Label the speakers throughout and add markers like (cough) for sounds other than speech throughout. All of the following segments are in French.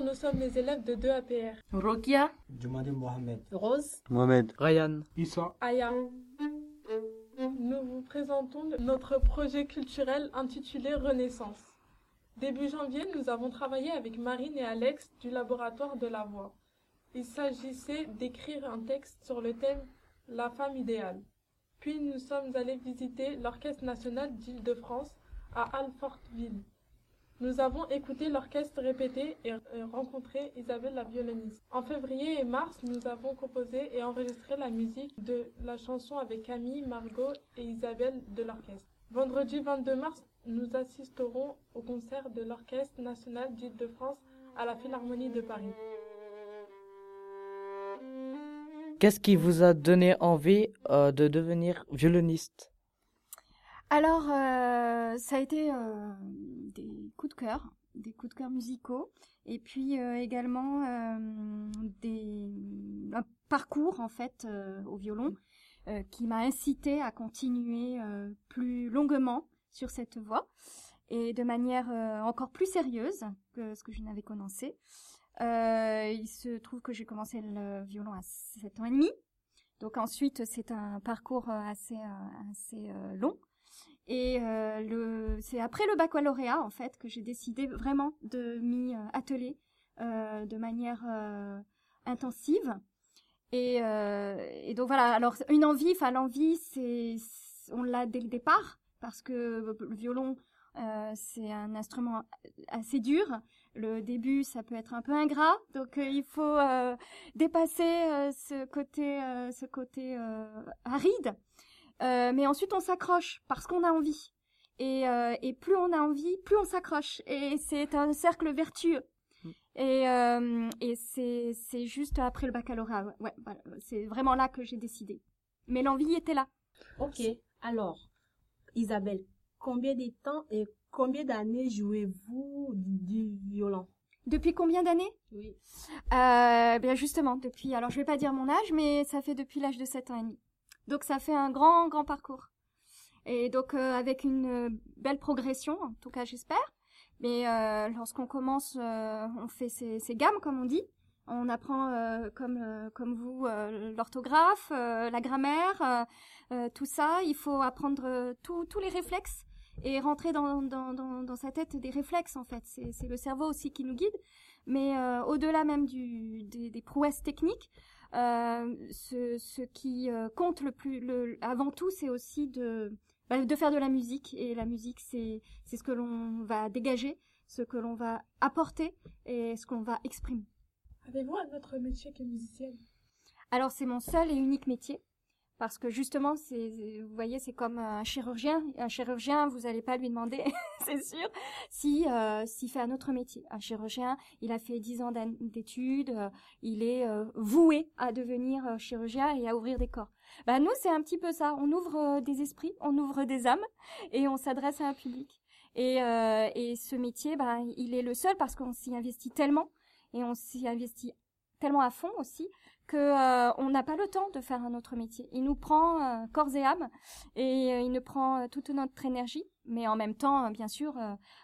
Speaker 1: Bonjour, nous sommes les élèves de 2 APR.
Speaker 2: Rokia,
Speaker 3: Jumadi Mohamed.
Speaker 2: Rose,
Speaker 4: Mohamed,
Speaker 5: Ryan,
Speaker 4: Issa,
Speaker 1: Aya. Nous vous présentons notre projet culturel intitulé Renaissance. Début janvier, nous avons travaillé avec Marine et Alex du laboratoire de la voix. Il s'agissait d'écrire un texte sur le thème La femme idéale. Puis nous sommes allés visiter l'Orchestre national d'Île-de-France à Alfortville. Nous avons écouté l'orchestre répéter et euh, rencontré Isabelle la violoniste. En février et mars, nous avons composé et enregistré la musique de la chanson avec Camille, Margot et Isabelle de l'orchestre. Vendredi 22 mars, nous assisterons au concert de l'Orchestre national d'Île-de-France à la Philharmonie de Paris.
Speaker 5: qu'est-ce qui vous a donné envie euh, de devenir violoniste?
Speaker 6: Alors, euh, ça a été euh, des coups de cœur, des coups de cœur musicaux, et puis euh, également euh, des, un parcours en fait euh, au violon qui m'a incité à continuer plus longuement sur cette voie et de manière encore plus sérieuse que ce que je n'avais commencé. Il se trouve que j'ai commencé le violon à 7 ans et demi. Donc ensuite, c'est un parcours assez, assez long. Et euh, c'est après le baccalauréat, en fait, que j'ai décidé vraiment de m'y euh, atteler euh, de manière intensive. Et, donc voilà, alors une envie, enfin l'envie, c'est, on l'a dès le départ, parce que le violon, c'est un instrument assez dur. Le début, ça peut être un peu ingrat, donc il faut dépasser ce côté, ce côté aride. Euh, mais ensuite, on s'accroche parce qu'on a envie. Et, euh, et plus on a envie, plus on s'accroche. Et c'est un cercle vertueux. Et, euh, et c'est, c'est juste après le baccalauréat. Ouais, voilà. c'est vraiment là que j'ai décidé. Mais l'envie était là.
Speaker 2: Ok, alors, Isabelle, combien de temps et combien d'années jouez-vous du violon?
Speaker 6: Depuis combien d'années?
Speaker 2: Oui.
Speaker 6: Euh, bien justement, depuis, alors je vais pas dire mon âge, mais ça fait depuis l'âge de 7 ans et demi. Donc ça fait un grand, grand parcours. Et donc euh, avec une euh, belle progression, en tout cas j'espère. Mais euh, lorsqu'on commence, on fait ses, gammes, comme on dit. On apprend, comme, comme vous, l'orthographe, la grammaire, tout ça. Il faut apprendre euh, tous les réflexes et rentrer dans, dans, dans, sa tête des réflexes, en fait. C'est le cerveau aussi qui nous guide. Mais au-delà même du, des, prouesses techniques, ce, ce qui euh, compte le plus, le, avant tout, c'est aussi de, bah, de faire de la musique. Et la musique, c'est c'est ce que l'on va dégager, ce que l'on va apporter et ce qu'on va exprimer.
Speaker 1: Avez-vous un autre métier que musicienne?
Speaker 6: Alors c'est mon seul et unique métier. Parce que justement, vous voyez, c'est comme un chirurgien. Un chirurgien, vous n'allez pas lui demander, (laughs) c'est sûr, si euh, s'il fait un autre métier. Un chirurgien, il a fait 10 ans d'études, euh, il est euh, voué à devenir chirurgien et à ouvrir des corps. Bah nous, c'est un petit peu ça. On ouvre des esprits, on ouvre des âmes et on s'adresse à un public. Et, et ce métier, bah, il est le seul parce qu'on s'y investit tellement et on s'y investit tellement à fond aussi que euh, on n'a pas le temps de faire un autre métier. Il nous prend euh, corps et âme et euh, il nous prend toute notre énergie. Mais en même temps, bien sûr,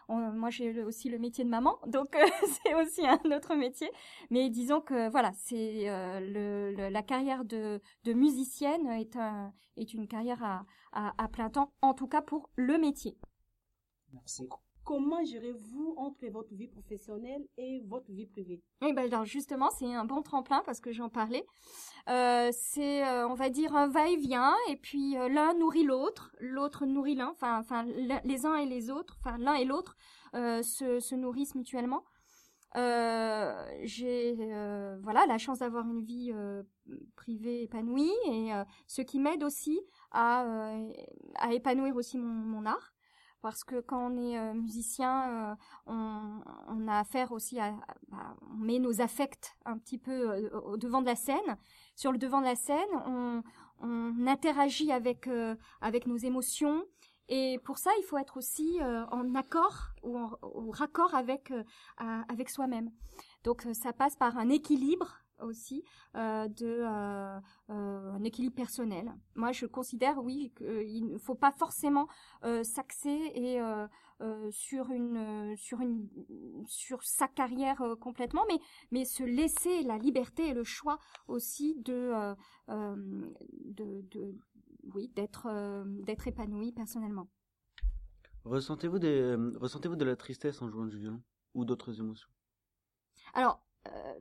Speaker 6: moi j'ai aussi le métier de maman, (laughs) donc (laughs) c'est aussi un autre métier. Mais disons que voilà, c'est la carrière de, musicienne est un est une carrière à plein temps, en tout cas pour le métier.
Speaker 3: Merci.
Speaker 2: Comment gérez-vous entre votre vie professionnelle et votre vie privée?
Speaker 6: Et ben justement, c'est un bon tremplin parce que j'en parlais. Euh, c'est, euh, on va dire, un va-et-vient et puis euh, l'un nourrit l'autre, l'autre nourrit l'un. Enfin, les uns et les autres, enfin l'un et l'autre se, se nourrissent mutuellement. J'ai voilà la chance d'avoir une vie privée épanouie et ce qui m'aide aussi à, épanouir aussi mon art parce que quand on est euh, musicien, euh, on, a affaire aussi à, on met nos affects un petit peu euh, au devant de la scène. Sur le devant de la scène, on, interagit avec avec nos émotions. Et pour ça, il faut être aussi en accord ou en, au raccord avec avec soi-même. Donc ça passe par un équilibre aussi euh, de euh, euh, un équilibre personnel. Moi, je considère, oui, qu'il ne faut pas forcément euh, s'axer et euh, euh, sur une euh, sur une sur sa carrière euh, complètement, mais mais se laisser la liberté et le choix aussi de euh, euh, de, de oui d'être euh, d'être épanoui personnellement.
Speaker 4: Ressentez-vous des, euh, ressentez-vous de la tristesse en jouant du violon ou d'autres émotions?
Speaker 6: Alors, euh,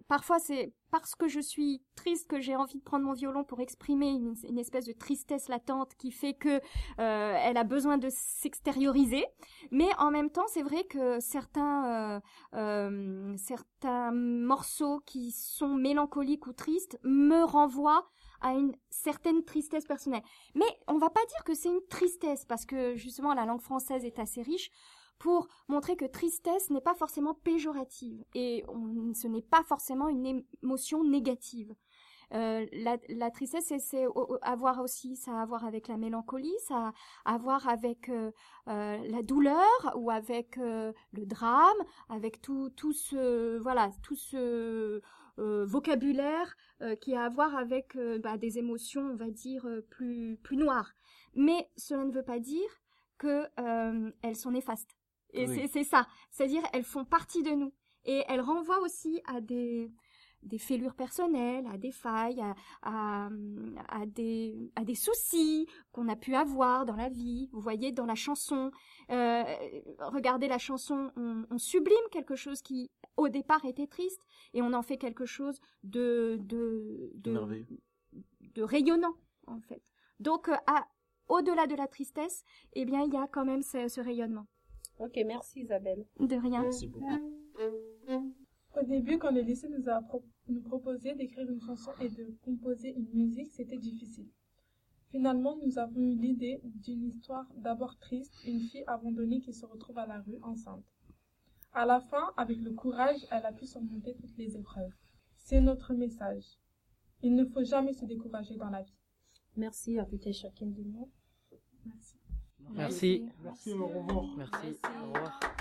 Speaker 6: parfois c'est parce que je suis triste que j'ai envie de prendre mon violon pour exprimer une, une espèce de tristesse latente qui fait que euh, elle a besoin de s'extérioriser. Mais en même temps, c'est vrai que certains euh, euh, certains morceaux qui sont mélancoliques ou tristes me renvoient à une certaine tristesse personnelle. Mais on va pas dire que c'est une tristesse parce que justement la langue française est assez riche pour montrer que tristesse n'est pas forcément péjorative et ce n'est pas forcément une émotion négative. Euh, la, tristesse, c'est- avoir aussi, ça a à voir avec la mélancolie, ça a à voir avec euh, euh, la douleur ou avec le drame, avec tout, tout ce, voilà, tout ce vocabulaire qui a à voir avec bah, des émotions, on va dire, plus, plus noires. Mais cela ne veut pas dire que elles sont néfastes. Et
Speaker 4: Oui.
Speaker 6: c'est- ça. C'est-à-dire, elles font partie de nous. Et elles renvoient aussi à des, des fêlures personnelles, à des failles, à, à, à des, à des soucis qu'on a pu avoir dans la vie. Vous voyez, dans la chanson, euh, regardez la chanson, on, on sublime quelque chose qui, au départ, était triste, et on en fait quelque chose de, de, de,
Speaker 4: Merveilleux.
Speaker 6: de rayonnant, en fait. Donc, euh, au-delà de la tristesse, eh bien, il y a quand même ce, ce rayonnement.
Speaker 2: Ok, merci Isabelle.
Speaker 6: De rien.
Speaker 3: Merci beaucoup.
Speaker 1: Au début, quand le lycée nous a pro- nous proposé d'écrire une chanson et de composer une musique, c'était difficile. Finalement, nous avons eu l'idée d'une histoire d'abord triste, une fille abandonnée qui se retrouve à la rue enceinte. À la fin, avec le courage, elle a pu surmonter toutes les épreuves. C'est notre message. Il ne faut jamais se décourager dans la vie.
Speaker 2: Merci à toutes et chacun de nous.
Speaker 1: Merci.
Speaker 5: Merci.
Speaker 3: Merci, Merci. Merci. au revoir.
Speaker 5: Merci,
Speaker 2: au revoir.